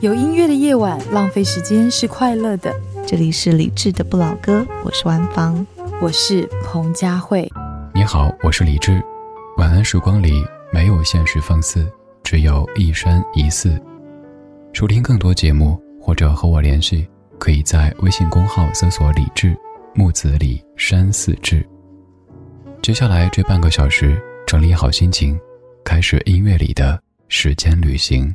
有音乐的夜晚，浪费时间是快乐的。这里是理智的不老歌，我是万芳，我是彭佳慧。你好，我是李智。晚安时光里没有现实放肆，只有一山一寺。收听更多节目或者和我联系，可以在微信公号搜索“李智木子李山寺志”。接下来这半个小时，整理好心情，开始音乐里的时间旅行。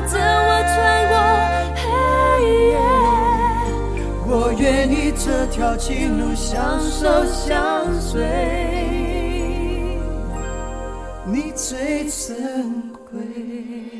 等我穿过黑夜。我愿意这条情路相守相随，你最珍贵。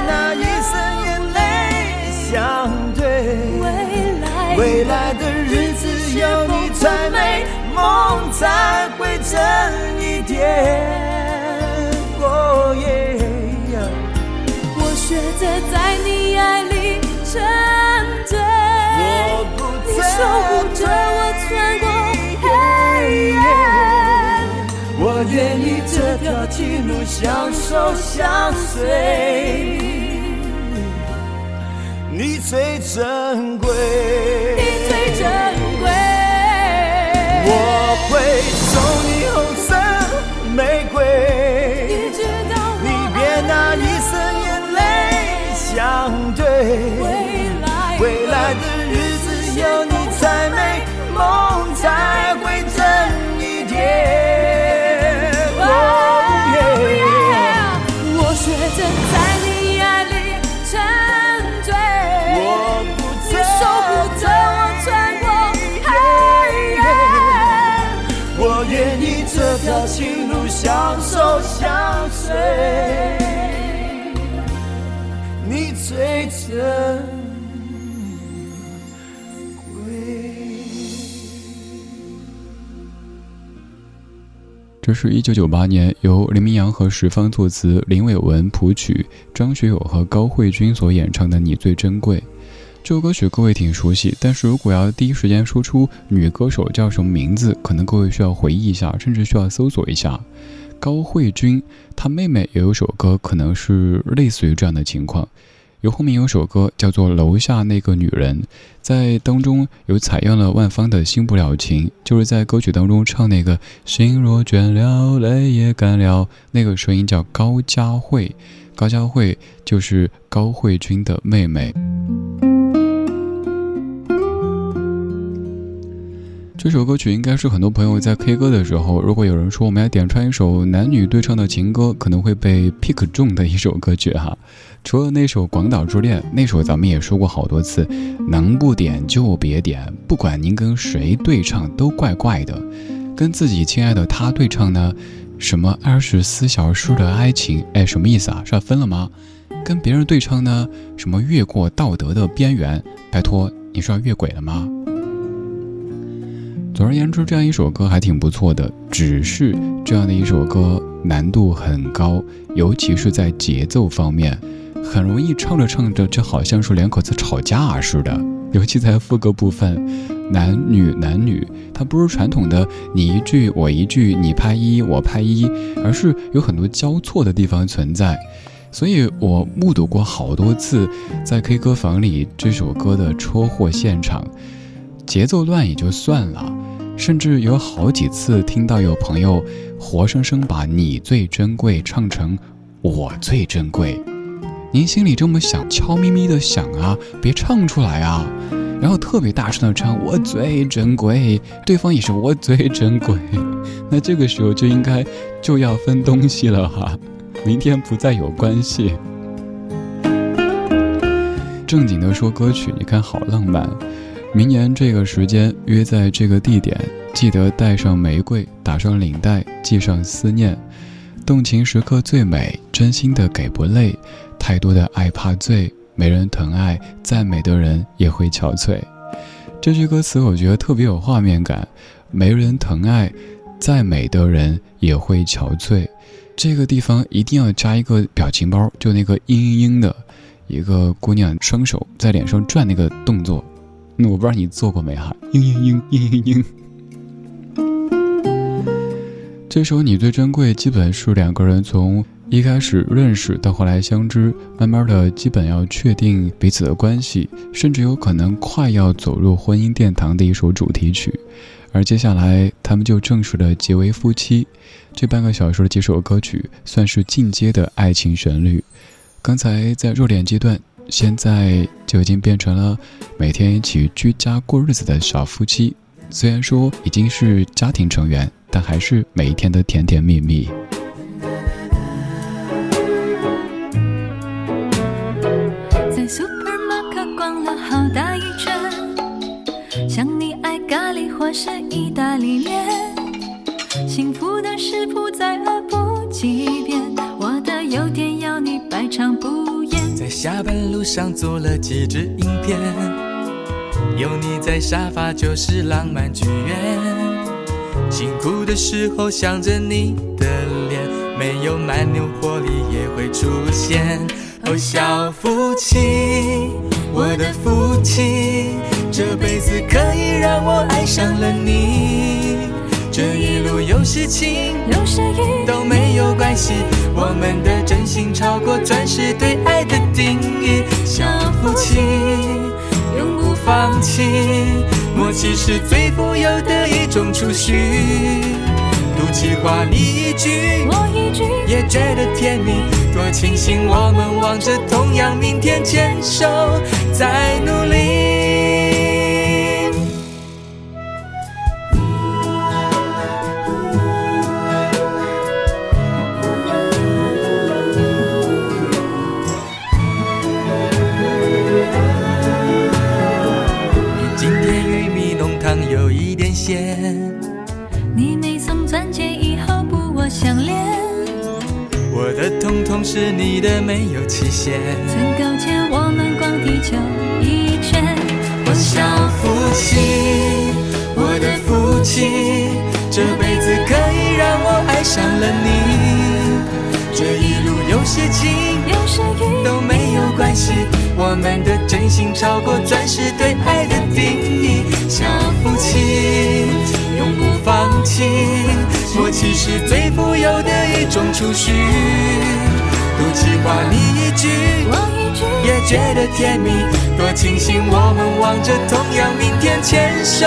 别拿一生眼泪相对，未来的日子有你才美，梦才会真一点。我学着在你爱里沉醉，你守护着我穿我愿意这条情路相守相随。你最珍贵，你最珍相守相随，你最珍贵。这是一九九八年由林明阳和石方作词，林伟文谱曲，张学友和高慧君所演唱的《你最珍贵》。这首歌曲各位挺熟悉，但是如果要第一时间说出女歌手叫什么名字，可能各位需要回忆一下，甚至需要搜索一下。高慧君，她妹妹也有首歌，可能是类似于这样的情况。有后面有首歌叫做《楼下那个女人》，在当中有采用了万芳的《新不了情》，就是在歌曲当中唱那个“心若倦了，泪也干了”，那个声音叫高佳慧，高佳慧就是高慧君的妹妹。这首歌曲应该是很多朋友在 K 歌的时候，如果有人说我们要点唱一首男女对唱的情歌，可能会被 pick 中的一首歌曲哈。除了那首《广岛之恋》，那首咱们也说过好多次，能不点就别点，不管您跟谁对唱都怪怪的。跟自己亲爱的他对唱呢，什么二十四小时的爱情，哎，什么意思啊？是要分了吗？跟别人对唱呢，什么越过道德的边缘？拜托，你是要越轨了吗？总而言之，这样一首歌还挺不错的。只是这样的一首歌难度很高，尤其是在节奏方面，很容易唱着唱着就好像是两口子吵架似的。尤其在副歌部分，男女男女，它不是传统的你一句我一句，你拍一我拍一，而是有很多交错的地方存在。所以我目睹过好多次在 K 歌房里这首歌的车祸现场，节奏乱也就算了。甚至有好几次听到有朋友活生生把你最珍贵唱成我最珍贵，您心里这么想，悄咪咪的想啊，别唱出来啊，然后特别大声的唱我最珍贵，对方也是我最珍贵，那这个时候就应该就要分东西了哈，明天不再有关系。正经的说歌曲，你看好浪漫。明年这个时间约在这个地点，记得带上玫瑰，打上领带，系上思念。动情时刻最美，真心的给不累。太多的爱怕醉，没人疼爱，再美的人也会憔悴。这句歌词我觉得特别有画面感。没人疼爱，再美的人也会憔悴。这个地方一定要加一个表情包，就那个嘤嘤嘤的，一个姑娘双手在脸上转那个动作。我不知道你做过没哈？嘤嘤嘤嘤嘤嘤。这首你最珍贵，基本是两个人从一开始认识到后来相知，慢慢的基本要确定彼此的关系，甚至有可能快要走入婚姻殿堂的一首主题曲。而接下来他们就正式的结为夫妻。这半个小时的几首歌曲算是进阶的爱情旋律。刚才在热恋阶段。现在就已经变成了每天一起居家过日子的小夫妻，虽然说已经是家庭成员，但还是每一天的甜甜蜜蜜。在 supermarket 逛了好大一圈，想你爱咖喱或是意大利面，幸福的食谱再恶补几遍，我的优点要你百尝不。在下班路上做了几支影片，有你在沙发就是浪漫剧院。辛苦的时候想着你的脸，没有蛮牛活力也会出现。哦，小夫妻，我的夫妻，这辈子可以让我爱上了你。这一路有事情，有时雨都没有关系。我们的真心超过钻石对爱的定义。小夫妻永不放弃，默契是最富有的一种储蓄。赌气话你一句，我一句，也觉得甜蜜。多庆幸我们望着同样明天，牵手在努力。默契是最富有的一种储蓄。多气话你一句，也觉得甜蜜。多庆幸我们望着同样明天，牵手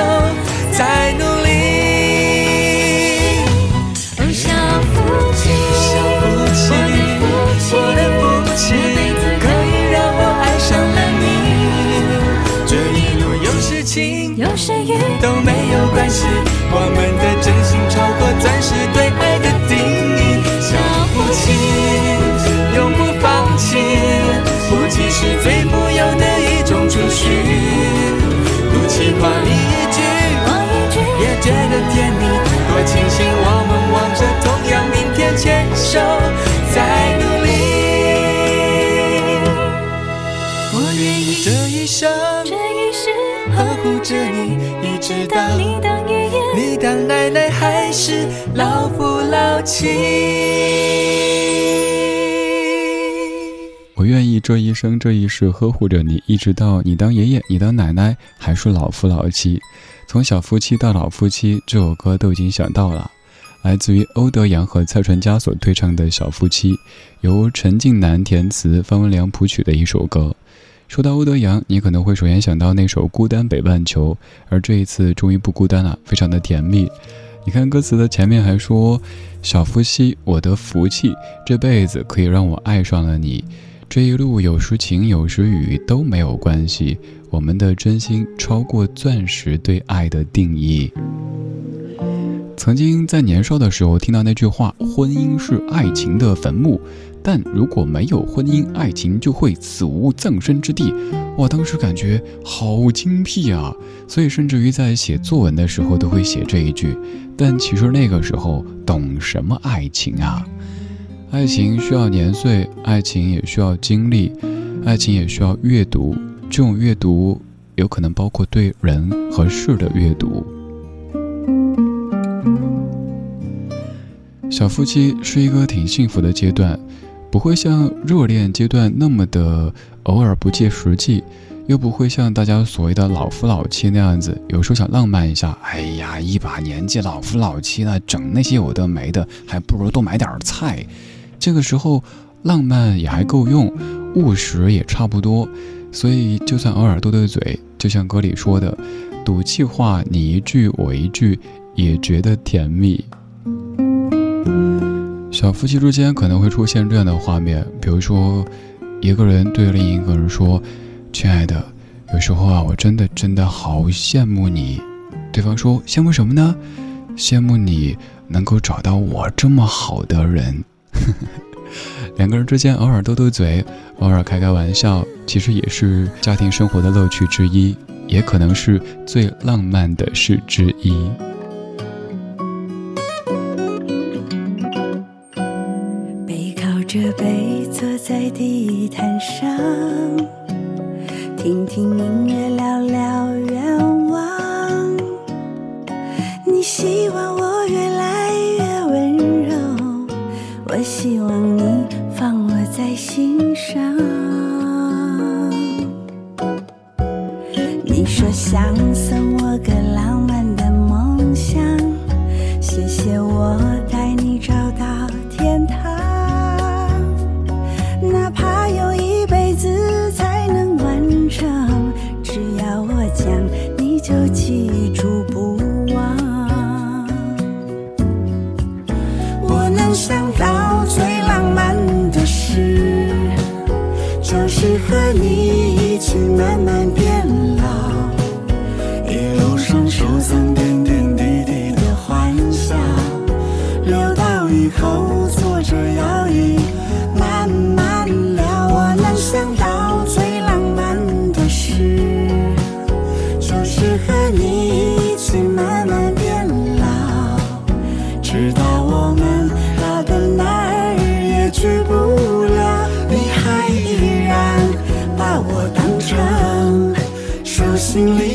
在努力。我们的真心超过钻石对爱的定义。小夫妻永不放弃，夫妻是最富有的一种储蓄。不气话你一句，我一句也觉得甜蜜。多庆幸我们望着同样明天，牵手在努力。我愿意这一生，这一世呵护着你，一直到奶奶，还是老夫老妻。我愿意这一生这一世呵护着你，一直到你当爷爷，你当奶奶，还是老夫老妻。从小夫妻到老夫妻，这首歌都已经想到了，来自于欧德阳和蔡淳佳所对唱的小夫妻，由陈近南填词，方文良谱曲的一首歌。说到欧德阳，你可能会首先想到那首《孤单北半球》，而这一次终于不孤单了，非常的甜蜜。你看歌词的前面还说：“小夫妻，我的福气，这辈子可以让我爱上了你。这一路有时晴有时雨都没有关系，我们的真心超过钻石对爱的定义。”曾经在年少的时候听到那句话：“婚姻是爱情的坟墓。”但如果没有婚姻，爱情就会死无葬身之地。我当时感觉好精辟啊！所以甚至于在写作文的时候都会写这一句。但其实那个时候懂什么爱情啊？爱情需要年岁，爱情也需要经历，爱情也需要阅读。这种阅读有可能包括对人和事的阅读。小夫妻是一个挺幸福的阶段。不会像热恋阶段那么的偶尔不切实际，又不会像大家所谓的老夫老妻那样子，有时候想浪漫一下，哎呀，一把年纪老夫老妻了，整那些有的没的，还不如多买点菜。这个时候浪漫也还够用，务实也差不多，所以就算偶尔斗斗嘴，就像歌里说的，赌气话你一句我一句，也觉得甜蜜。小夫妻之间可能会出现这样的画面，比如说，一个人对另一个人说：“亲爱的，有时候啊，我真的真的好羡慕你。”对方说：“羡慕什么呢？羡慕你能够找到我这么好的人。”两个人之间偶尔斗斗嘴，偶尔开开玩笑，其实也是家庭生活的乐趣之一，也可能是最浪漫的事之一。和你。心里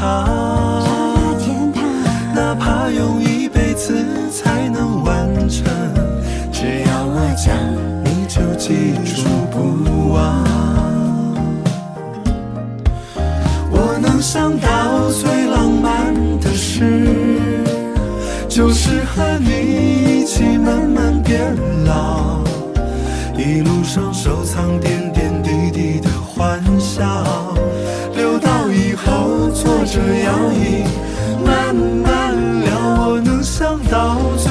堂。哪怕用一辈子才能完成，只要我讲，你就记住不忘。我能想到最浪漫的事，就是和你一起慢慢变老，一路上收藏点点滴滴的欢笑，坐着摇椅慢慢聊。我能想到最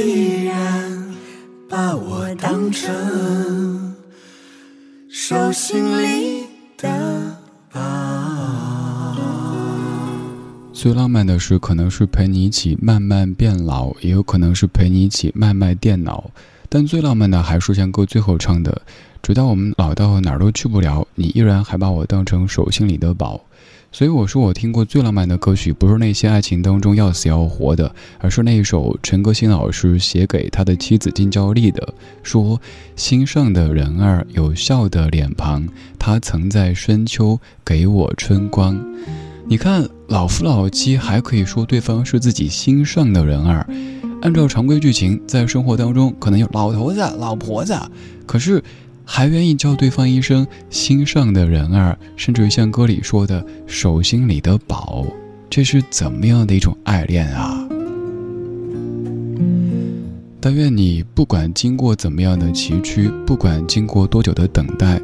依然把我当成手心里的宝。最浪漫的事，可能是陪你一起慢慢变老，也有可能是陪你一起慢慢电脑。但最浪漫的还是像歌最后唱的：“直到我们老到哪儿都去不了，你依然还把我当成手心里的宝。”所以我说，我听过最浪漫的歌曲，不是那些爱情当中要死要活的，而是那一首陈歌辛老师写给他的妻子金娇丽的，说：“心上的人儿有笑的脸庞，他曾在深秋给我春光。”你看，老夫老妻还可以说对方是自己心上的人儿。按照常规剧情，在生活当中可能有老头子、老婆子，可是还愿意叫对方一声心上的人儿，甚至于像歌里说的手心里的宝，这是怎么样的一种爱恋啊？但愿你不管经过怎么样的崎岖，不管经过多久的等待，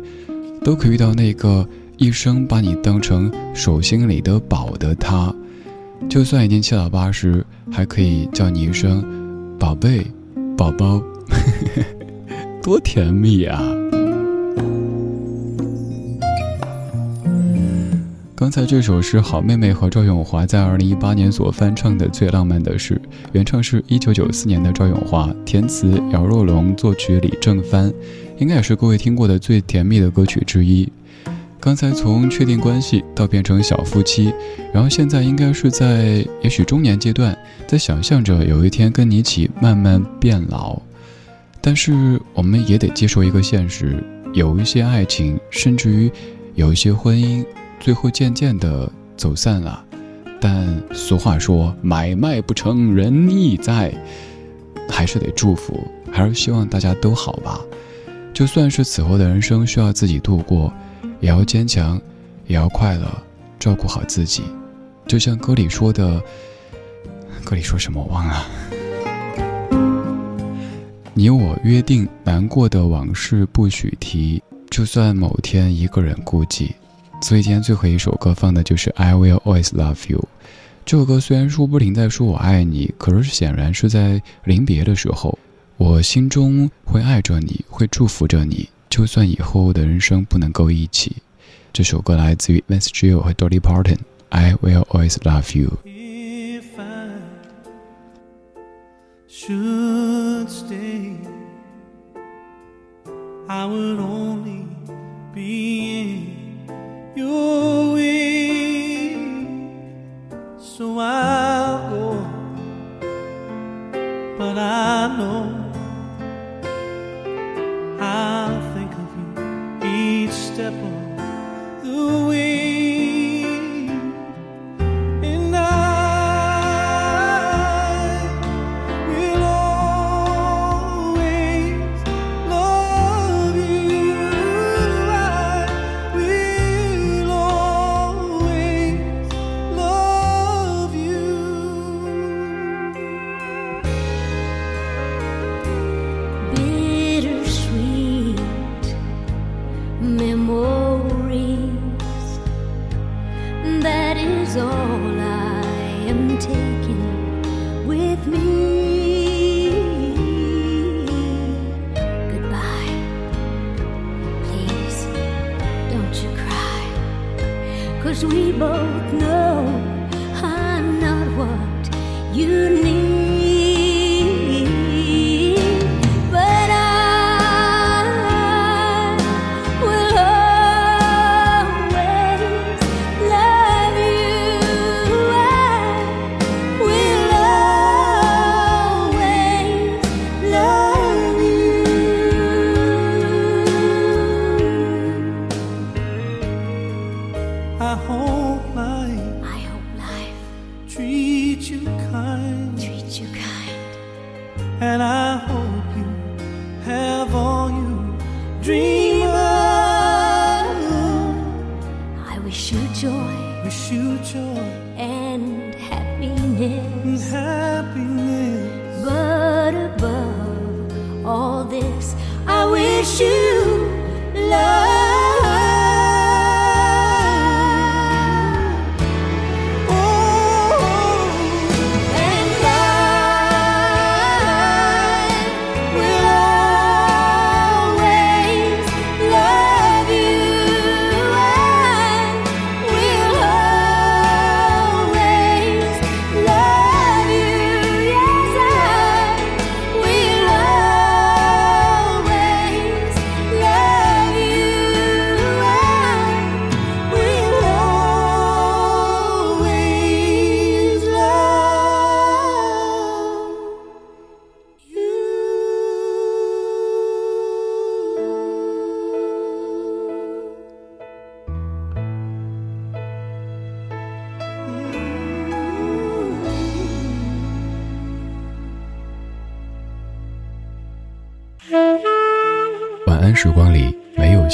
都可以遇到那个一生把你当成手心里的宝的他。就算已经七老八十，还可以叫你一声“宝贝”“宝宝”，多甜蜜啊！刚才这首是好妹妹和赵咏华在二零一八年所翻唱的《最浪漫的事》，原唱是一九九四年的赵咏华，填词姚若龙，作曲李正帆，应该也是各位听过的最甜蜜的歌曲之一。刚才从确定关系到变成小夫妻，然后现在应该是在也许中年阶段，在想象着有一天跟你一起慢慢变老。但是我们也得接受一个现实，有一些爱情，甚至于有一些婚姻，最后渐渐的走散了。但俗话说买卖不成仁义在，还是得祝福，还是希望大家都好吧。就算是此后的人生需要自己度过。也要坚强，也要快乐，照顾好自己。就像歌里说的，歌里说什么我忘了。你我约定，难过的往事不许提，就算某天一个人孤寂。所以今天最后一首歌放的就是《I Will Always Love You》。这首歌虽然说不停在说我爱你，可是显然是在临别的时候，我心中会爱着你，会祝福着你，就算以后的人生不能够一起。这首歌来自于 Vince Gill 和 Dolly Parton，《I Will Always Love You》。should stay, I would only be You. treat you kind. Treat you kind. And I